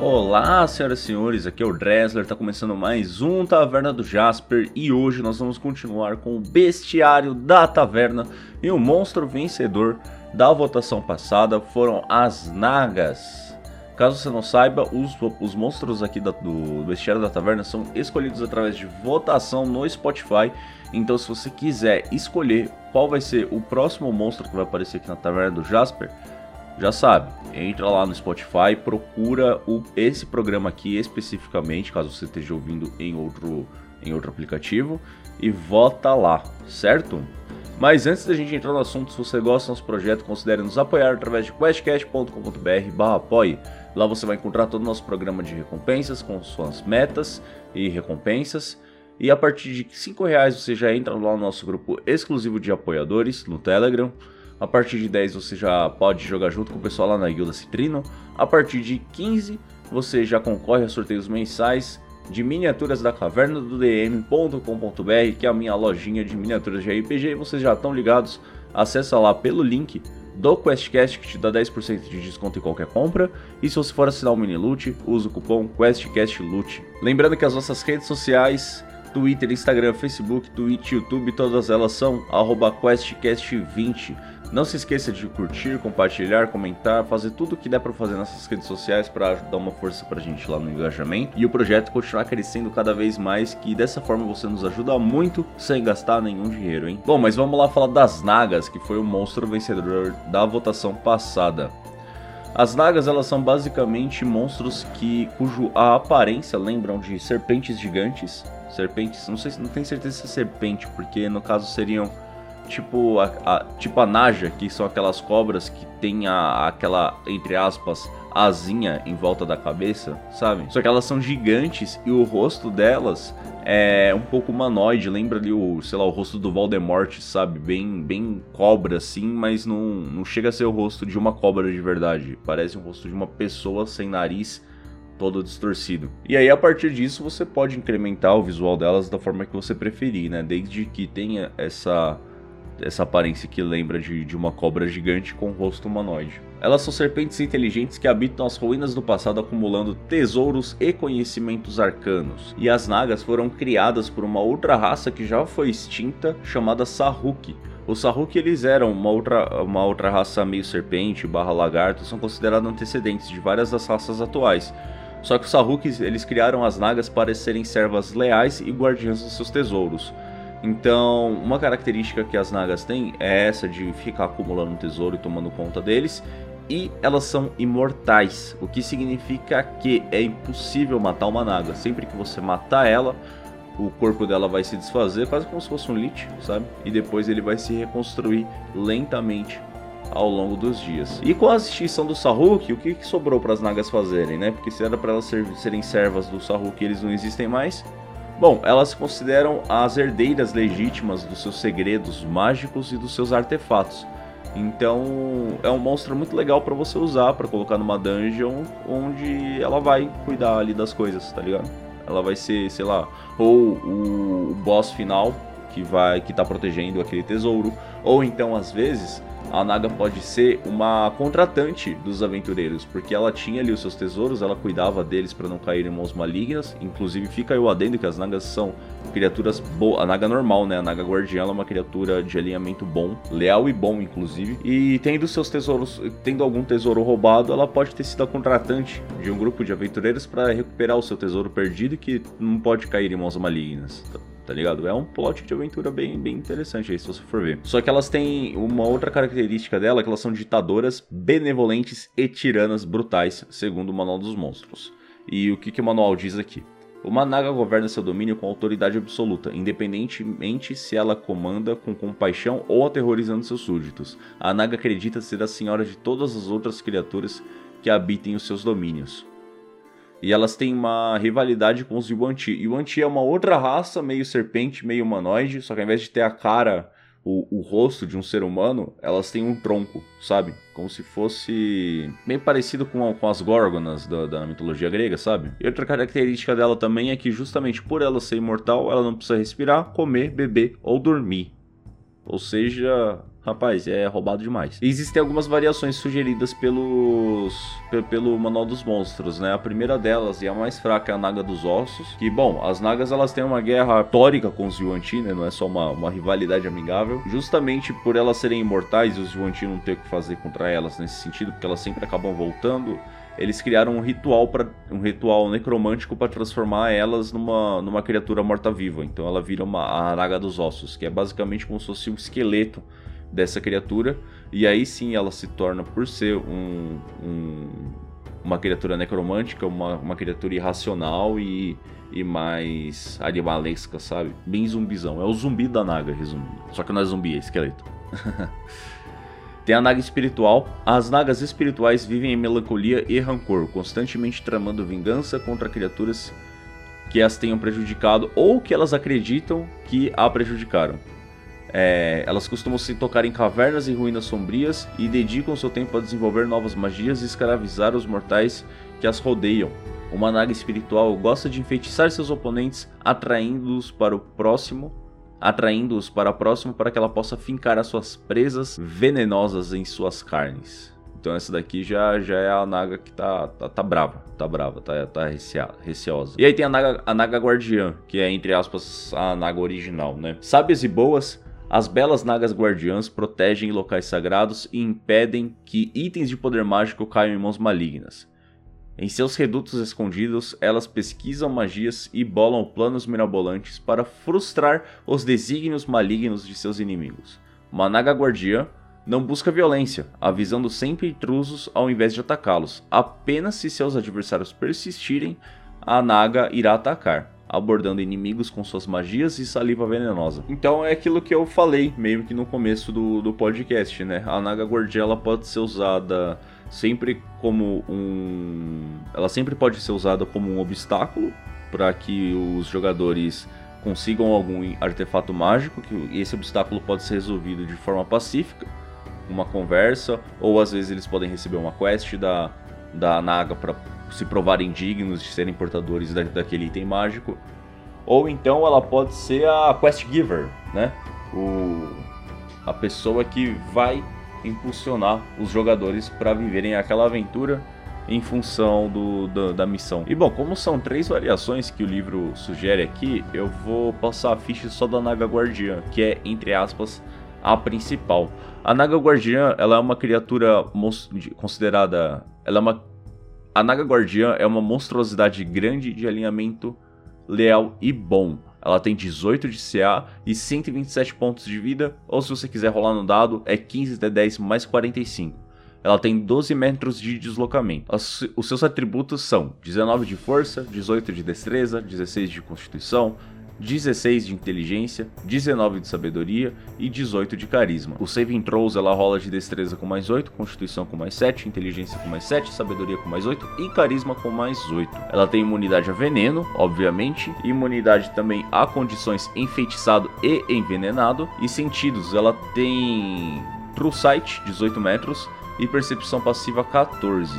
Olá, senhoras e senhores, aqui é o Dressler, tá começando mais um Taverna do Jasper e hoje nós vamos continuar com o bestiário da taverna e o monstro vencedor da votação passada foram as Nagas. Caso você não saiba, os, os monstros aqui da, do bestiário da taverna são escolhidos através de votação no Spotify, então se você quiser escolher qual vai ser o próximo monstro que vai aparecer aqui na taverna do Jasper, já sabe, entra lá no Spotify, procura o, esse programa aqui especificamente, caso você esteja ouvindo em outro, em outro aplicativo, e vota lá, certo? Mas antes da gente entrar no assunto, se você gosta do nosso projeto, considere nos apoiar através de questcast.com.br apoie. Lá você vai encontrar todo o nosso programa de recompensas com suas metas e recompensas. E a partir de R$ reais você já entra lá no nosso grupo exclusivo de apoiadores no Telegram. A partir de 10 você já pode jogar junto com o pessoal lá na Guilda Citrino. A partir de 15 você já concorre a sorteios mensais de miniaturas da caverna do DM.com.br, que é a minha lojinha de miniaturas de RPG. Vocês já estão ligados, acessa lá pelo link do QuestCast que te dá 10% de desconto em qualquer compra. E se você for assinar o Mini Loot, usa o cupom QuestCastLoot. Lembrando que as nossas redes sociais Twitter, Instagram, Facebook, Twitch, YouTube, todas elas são QuestCast20. Não se esqueça de curtir, compartilhar, comentar, fazer tudo o que der para fazer nessas redes sociais para dar uma força pra gente lá no engajamento e o projeto continuar crescendo cada vez mais, que dessa forma você nos ajuda muito sem gastar nenhum dinheiro, hein? Bom, mas vamos lá falar das Nagas, que foi o monstro vencedor da votação passada. As nagas elas são basicamente monstros que cujo a aparência lembram de serpentes gigantes, serpentes, não sei, não tenho certeza se é serpente, porque no caso seriam tipo a, a, tipo a Naja, que são aquelas cobras que tem a, aquela, entre aspas, asinha em volta da cabeça, sabe? Só que elas são gigantes e o rosto delas é um pouco humanoide, lembra ali o, sei lá, o rosto do Voldemort, sabe? Bem, bem cobra assim, mas não, não chega a ser o rosto de uma cobra de verdade. Parece um rosto de uma pessoa sem nariz todo distorcido. E aí a partir disso você pode incrementar o visual delas da forma que você preferir, né? Desde que tenha essa essa aparência que lembra de, de uma cobra gigante com rosto humanoide. Elas são serpentes inteligentes que habitam as ruínas do passado acumulando tesouros e conhecimentos arcanos. E as Nagas foram criadas por uma outra raça que já foi extinta, chamada Sahuk. Os Sahuk eles eram uma outra, uma outra raça meio serpente barra lagarto, são considerados antecedentes de várias das raças atuais. Só que os Sahuks eles criaram as Nagas para serem servas leais e guardiãs dos seus tesouros. Então, uma característica que as nagas têm é essa de ficar acumulando tesouro e tomando conta deles. E elas são imortais, o que significa que é impossível matar uma naga. Sempre que você matar ela, o corpo dela vai se desfazer, quase como se fosse um lich, sabe? E depois ele vai se reconstruir lentamente ao longo dos dias. E com a extinção do Sahuk, o que, sobrou para as nagas fazerem, né? Porque se era para elas ser, serem servas do Sahuk, eles não existem mais. Bom, elas se consideram as herdeiras legítimas dos seus segredos mágicos e dos seus artefatos. Então é um monstro muito legal para você usar para colocar numa dungeon onde ela vai cuidar ali das coisas, tá ligado? Ela vai ser, sei lá, ou o boss final que vai que tá protegendo aquele tesouro, ou então às vezes a Naga pode ser uma contratante dos aventureiros, porque ela tinha ali os seus tesouros, ela cuidava deles para não cair em mãos malignas. Inclusive, fica aí o adendo que as Nagas são criaturas boas. A Naga normal, né? A Naga guardiã é uma criatura de alinhamento bom, leal e bom, inclusive. E tendo seus tesouros, tendo algum tesouro roubado, ela pode ter sido a contratante de um grupo de aventureiros para recuperar o seu tesouro perdido que não pode cair em mãos malignas tá ligado? É um plot de aventura bem, bem interessante aí, se você for ver. Só que elas têm uma outra característica dela, que elas são ditadoras, benevolentes e tiranas brutais, segundo o Manual dos Monstros. E o que, que o manual diz aqui? Uma naga governa seu domínio com autoridade absoluta, independentemente se ela comanda com compaixão ou aterrorizando seus súditos. A naga acredita ser a senhora de todas as outras criaturas que habitem os seus domínios. E elas têm uma rivalidade com os Yuan-Ti. Yuan-Ti é uma outra raça, meio serpente, meio humanoide, só que ao invés de ter a cara, o, o rosto de um ser humano, elas têm um tronco, sabe? Como se fosse meio parecido com, com as Górgonas da, da mitologia grega, sabe? E outra característica dela também é que, justamente por ela ser imortal, ela não precisa respirar, comer, beber ou dormir. Ou seja, rapaz, é roubado demais. Existem algumas variações sugeridas pelos pelo Manual dos Monstros, né? A primeira delas, e a mais fraca, é a Naga dos Ossos. Que, bom, as Nagas elas têm uma guerra histórica com os Yuan-Ti, né? Não é só uma, uma rivalidade amigável. Justamente por elas serem imortais e os Yuan-Ti não ter o que fazer contra elas nesse sentido, porque elas sempre acabam voltando eles criaram um ritual para um ritual necromântico para transformar elas numa, numa criatura morta-viva. Então ela vira uma a Naga dos Ossos, que é basicamente como se fosse um esqueleto dessa criatura. E aí sim ela se torna, por ser um, um, uma criatura necromântica, uma, uma criatura irracional e, e mais animalesca, sabe? Bem zumbizão. É o zumbi da Naga, resumindo. Só que não é zumbi, é esqueleto. Tem a Naga espiritual. As Nagas espirituais vivem em melancolia e rancor, constantemente tramando vingança contra criaturas que as tenham prejudicado ou que elas acreditam que a prejudicaram. É, elas costumam se tocar em cavernas e ruínas sombrias e dedicam seu tempo a desenvolver novas magias e escravizar os mortais que as rodeiam. Uma naga espiritual gosta de enfeitiçar seus oponentes, atraindo-os para o próximo, atraindo-os para próximo para que ela possa fincar as suas presas venenosas em suas carnes. Então essa daqui já, já é a naga que tá, tá, tá brava, tá brava, tá, tá receosa. E aí tem a naga, a naga guardiã, que é entre aspas a naga original, né? Sábias e boas, as belas nagas guardiãs protegem locais sagrados e impedem que itens de poder mágico caiam em mãos malignas. Em seus redutos escondidos, elas pesquisam magias e bolam planos mirabolantes para frustrar os desígnios malignos de seus inimigos. Uma naga guardiã não busca violência, avisando sempre intrusos ao invés de atacá-los. Apenas se seus adversários persistirem, a naga irá atacar abordando inimigos com suas magias e saliva venenosa. Então é aquilo que eu falei meio que no começo do, do podcast, né? A Naga Gordiela pode ser usada sempre como um. Ela sempre pode ser usada como um obstáculo para que os jogadores consigam algum artefato mágico, que esse obstáculo pode ser resolvido de forma pacífica, uma conversa, ou às vezes eles podem receber uma quest da, da Naga para se provarem dignos de serem portadores da, daquele item mágico. Ou então ela pode ser a quest giver, né? O, a pessoa que vai impulsionar os jogadores para viverem aquela aventura em função do, do, da missão. E bom, como são três variações que o livro sugere aqui, eu vou passar a ficha só da Naga Guardiã, que é, entre aspas, a principal. A Naga Guardiã, ela é uma criatura considerada... Ela é uma a Naga Guardiã é uma monstruosidade grande de alinhamento leal e bom. Ela tem 18 de CA e 127 pontos de vida, ou se você quiser rolar no dado, é 15 de 10 mais 45. Ela tem 12 metros de deslocamento. Os seus atributos são 19 de força, 18 de destreza, 16 de constituição, 16 de inteligência, 19 de sabedoria e 18 de carisma. O saving throws ela rola de destreza com mais 8, constituição com mais 7, inteligência com mais 7, sabedoria com mais 8 e carisma com mais 8. Ela tem imunidade a veneno, obviamente, imunidade também a condições enfeitiçado e envenenado e sentidos. Ela tem True Sight, 18 metros e percepção passiva 14.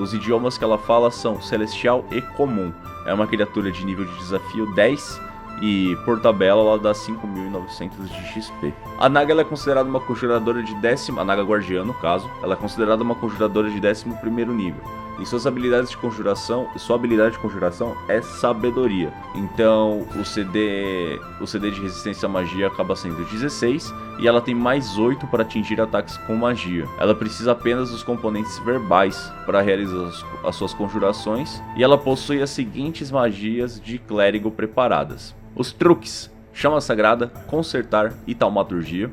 Os idiomas que ela fala são celestial e comum. É uma criatura de nível de desafio 10 e por tabela ela dá 5.900 de XP. A Naga é considerada uma conjuradora de décimo, a Naga Guardiã no caso, ela é considerada uma conjuradora de 11 primeiro nível. E suas habilidades de conjuração, sua habilidade de conjuração é sabedoria. Então, o CD, o CD de resistência à magia acaba sendo 16 e ela tem mais 8 para atingir ataques com magia. Ela precisa apenas dos componentes verbais para realizar as, as suas conjurações e ela possui as seguintes magias de clérigo preparadas: os truques, chama sagrada, consertar e taumaturgia.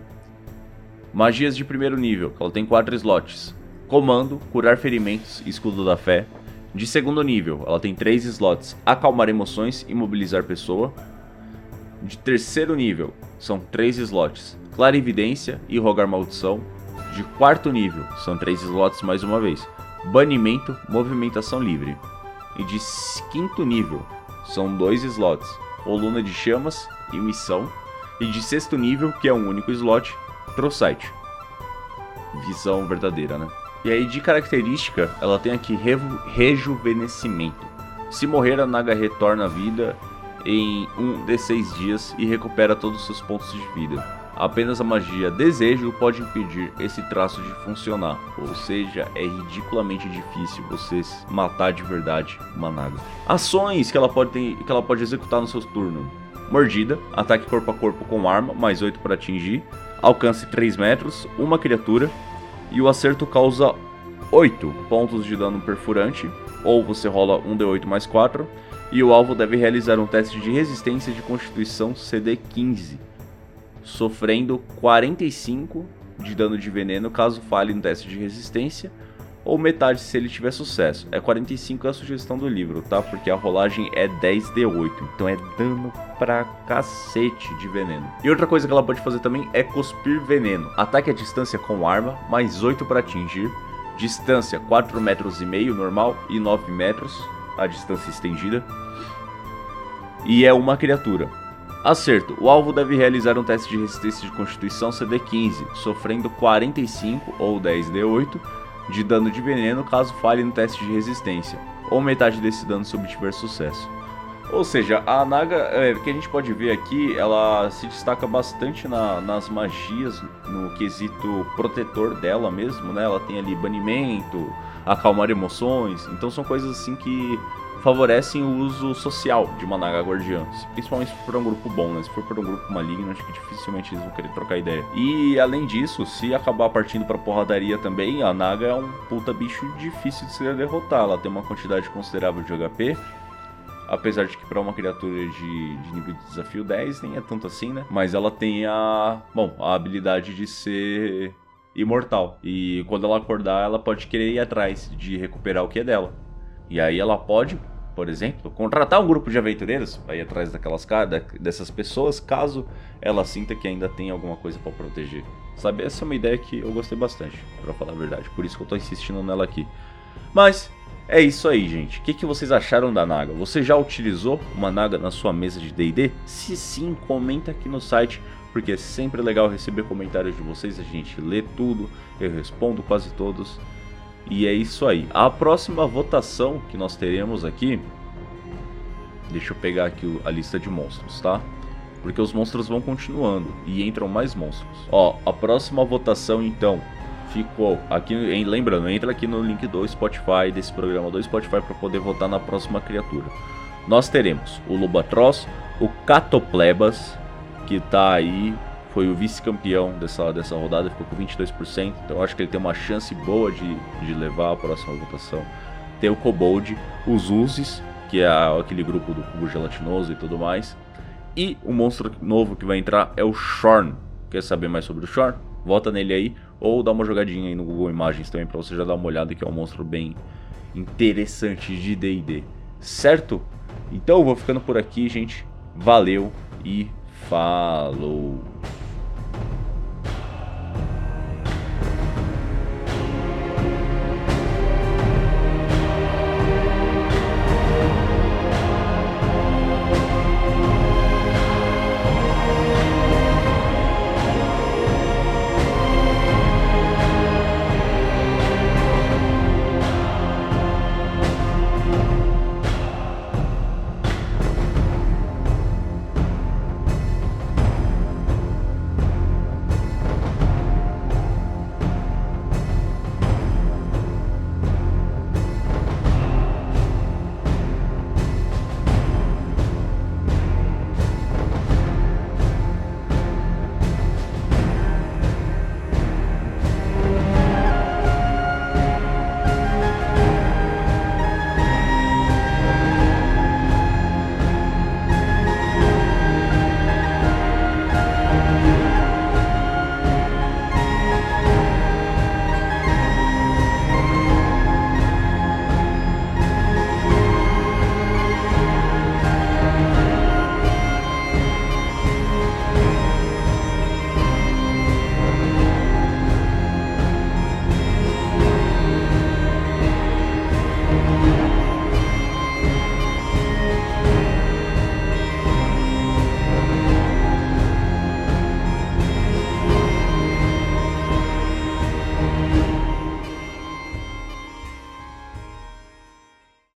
Magias de primeiro nível, ela tem 4 slots. Comando, curar ferimentos escudo da fé. De segundo nível, ela tem 3 slots. Acalmar emoções e mobilizar pessoa. De terceiro nível, são 3 slots. Clarividência e rogar maldição. De quarto nível, são 3 slots mais uma vez. Banimento, movimentação livre. E de quinto nível, são 2 slots Coluna de Chamas e Missão. E de sexto nível, que é um único slot, Trosight. Visão verdadeira, né? E aí de característica, ela tem aqui reju rejuvenescimento. Se morrer, a Naga retorna à vida em um de seis dias e recupera todos os seus pontos de vida. Apenas a magia Desejo pode impedir esse traço de funcionar, ou seja, é ridiculamente difícil você matar de verdade uma Naga. Ações que ela pode, ter, que ela pode executar no seu turno: Mordida, ataque corpo a corpo com arma, mais 8 para atingir, alcance 3 metros, uma criatura, e o acerto causa 8 pontos de dano perfurante, ou você rola 1d8 mais 4, e o alvo deve realizar um teste de resistência de constituição CD 15, sofrendo 45 de dano de veneno caso falhe no teste de resistência, ou metade se ele tiver sucesso. É 45 é a sugestão do livro, tá? Porque a rolagem é 10d8, então é dano pra cacete de veneno. E outra coisa que ela pode fazer também é cuspir veneno. Ataque à distância com arma, mais 8 para atingir. Distância 4 metros e meio normal e 9 metros, a distância estendida. E é uma criatura. Acerto. O alvo deve realizar um teste de resistência de constituição CD15, sofrendo 45 ou 10d8 de dano de veneno caso falhe no teste de resistência, ou metade desse dano se obtiver sucesso. Ou seja, a Naga, é, que a gente pode ver aqui, ela se destaca bastante na, nas magias, no quesito protetor dela mesmo, né? Ela tem ali banimento, acalmar emoções, então são coisas assim que favorecem o uso social de uma Naga Guardiã. Principalmente se for um grupo bom, né? Se for por um grupo maligno, acho que dificilmente eles vão querer trocar ideia. E além disso, se acabar partindo pra porradaria também, a Naga é um puta bicho difícil de se derrotar. Ela tem uma quantidade considerável de HP. Apesar de que para uma criatura de, de, nível de desafio 10 nem é tanto assim, né? Mas ela tem a. Bom, a habilidade de ser imortal. E quando ela acordar, ela pode querer ir atrás de recuperar o que é dela. E aí ela pode por exemplo, contratar um grupo de aventureiros para ir atrás daquelas dessas pessoas, caso ela sinta que ainda tem alguma coisa para proteger. Sabe, essa é uma ideia que eu gostei bastante, para falar a verdade. Por isso que eu tô insistindo nela aqui. Mas é isso aí, gente. O que, que vocês acharam da Naga? Você já utilizou uma Naga na sua mesa de D&D? Se sim, comenta aqui no site, porque é sempre legal receber comentários de vocês. A gente lê tudo, eu respondo quase todos. E é isso aí. A próxima votação que nós teremos aqui. Deixa eu pegar aqui a lista de monstros, tá? Porque os monstros vão continuando e entram mais monstros. Ó, a próxima votação então ficou aqui, em, lembrando, entra aqui no link do Spotify desse programa do Spotify para poder votar na próxima criatura. Nós teremos o Lobatross, o Catoplebas, que tá aí foi o vice-campeão dessa, dessa rodada, ficou com 22%, então acho que ele tem uma chance boa de, de levar a próxima votação. Tem o Kobold, os Uzis, que é aquele grupo do cubo gelatinoso e tudo mais. E o monstro novo que vai entrar é o Shorn. Quer saber mais sobre o Shorn? Vota nele aí, ou dá uma jogadinha aí no Google Imagens também para você já dar uma olhada, que é um monstro bem interessante de D&D. Certo? Então eu vou ficando por aqui, gente. Valeu e falou!